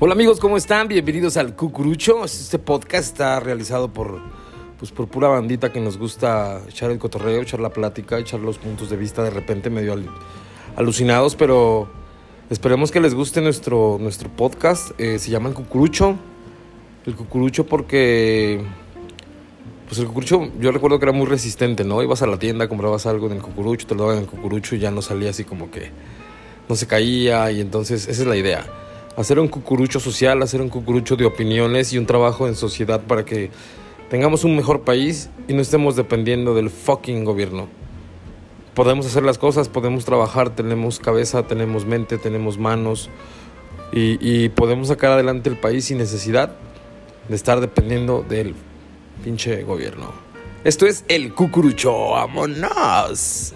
Hola amigos, ¿cómo están? Bienvenidos al Cucurucho. Este podcast está realizado por, pues, por pura bandita que nos gusta echar el cotorreo, echar la plática, echar los puntos de vista de repente medio al- alucinados, pero esperemos que les guste nuestro, nuestro podcast. Eh, se llama el Cucurucho. El Cucurucho porque... Pues el cucurucho, yo recuerdo que era muy resistente, ¿no? Ibas a la tienda, comprabas algo en el cucurucho, te lo daban en el cucurucho y ya no salía así como que no se caía y entonces esa es la idea. Hacer un cucurucho social, hacer un cucurucho de opiniones y un trabajo en sociedad para que tengamos un mejor país y no estemos dependiendo del fucking gobierno. Podemos hacer las cosas, podemos trabajar, tenemos cabeza, tenemos mente, tenemos manos y, podemos sacar adelante el país sin necesidad de estar dependiendo del pinche gobierno. Esto es el cucurucho, vámonos.